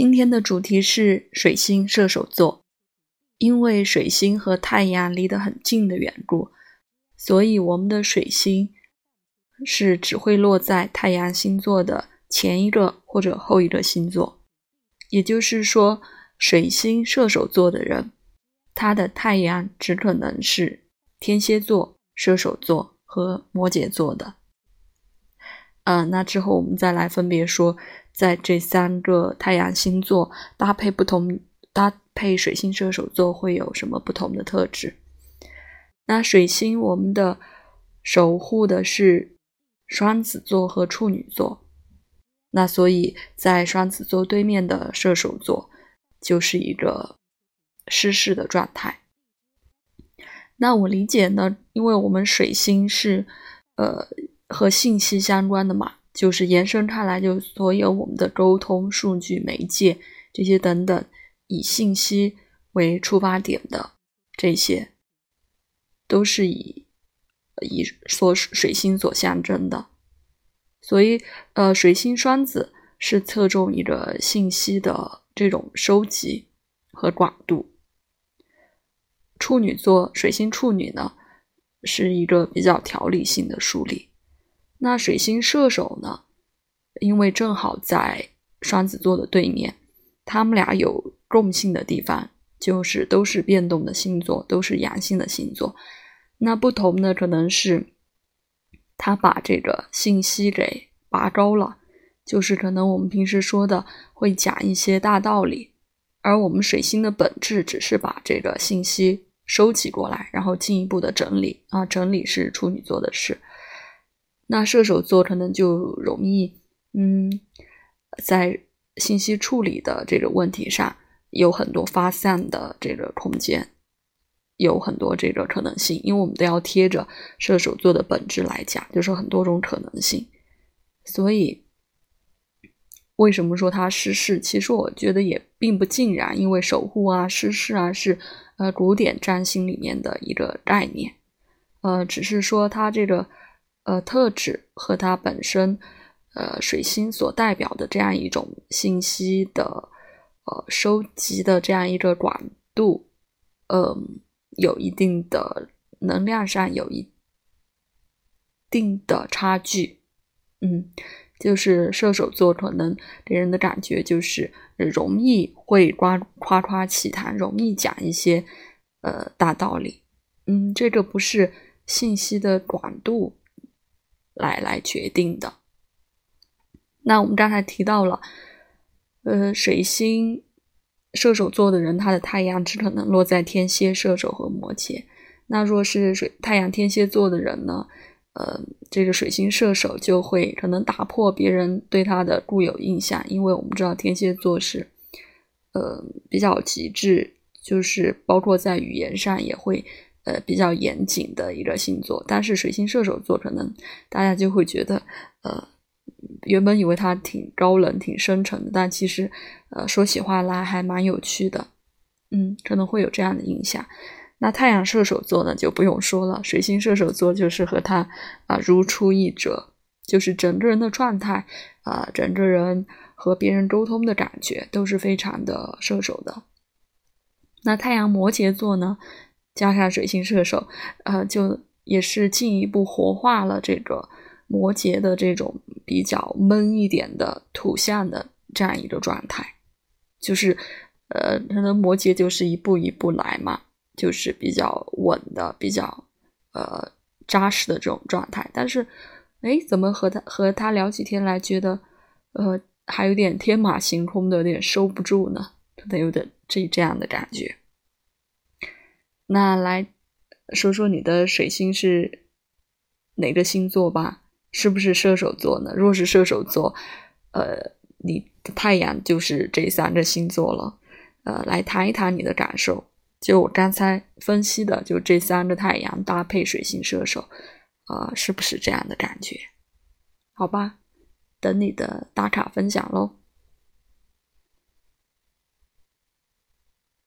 今天的主题是水星射手座，因为水星和太阳离得很近的缘故，所以我们的水星是只会落在太阳星座的前一个或者后一个星座。也就是说，水星射手座的人，他的太阳只可能是天蝎座、射手座和摩羯座的。嗯，那之后我们再来分别说。在这三个太阳星座搭配不同，搭配水星射手座会有什么不同的特质？那水星我们的守护的是双子座和处女座，那所以在双子座对面的射手座就是一个失势的状态。那我理解呢，因为我们水星是呃和信息相关的嘛。就是延伸开来，就所有我们的沟通、数据、媒介这些等等，以信息为出发点的这些，都是以以所水星所象征的。所以，呃，水星双子是侧重一个信息的这种收集和广度。处女座水星处女呢，是一个比较条理性的梳理。那水星射手呢？因为正好在双子座的对面，他们俩有共性的地方，就是都是变动的星座，都是阳性的星座。那不同的可能是，他把这个信息给拔高了，就是可能我们平时说的会讲一些大道理，而我们水星的本质只是把这个信息收集过来，然后进一步的整理啊，整理是处女座的事。那射手座可能就容易，嗯，在信息处理的这个问题上有很多发散的这个空间，有很多这个可能性，因为我们都要贴着射手座的本质来讲，就是很多种可能性。所以，为什么说它失势？其实我觉得也并不尽然，因为守护啊、失势啊是呃古典占星里面的一个概念，呃，只是说它这个。呃，特质和它本身，呃，水星所代表的这样一种信息的，呃，收集的这样一个广度，嗯，有一定的能量上有一定的差距，嗯，就是射手座可能给人的感觉就是容易会夸夸夸其谈，容易讲一些呃大道理，嗯，这个不是信息的广度。来来决定的。那我们刚才提到了，呃，水星射手座的人，他的太阳只可能落在天蝎、射手和摩羯。那若是水太阳天蝎座的人呢，呃，这个水星射手就会可能打破别人对他的固有印象，因为我们知道天蝎座是，呃，比较极致，就是包括在语言上也会。呃，比较严谨的一个星座，但是水星射手座可能大家就会觉得，呃，原本以为他挺高冷、挺深沉的，但其实，呃，说起话来还蛮有趣的，嗯，可能会有这样的印象。那太阳射手座呢，就不用说了，水星射手座就是和他啊如出一辙，就是整个人的状态啊，整个人和别人沟通的感觉都是非常的射手的。那太阳摩羯座呢？加上水星射手，呃，就也是进一步活化了这个摩羯的这种比较闷一点的土象的这样一个状态，就是，呃，可能摩羯就是一步一步来嘛，就是比较稳的、比较呃扎实的这种状态。但是，哎，怎么和他和他聊几天来，觉得呃还有点天马行空的，有点收不住呢？可能有点这这样的感觉。那来说说你的水星是哪个星座吧？是不是射手座呢？若是射手座，呃，你的太阳就是这三个星座了。呃，来谈一谈你的感受。就我刚才分析的，就这三个太阳搭配水星射手，呃，是不是这样的感觉？好吧，等你的打卡分享喽。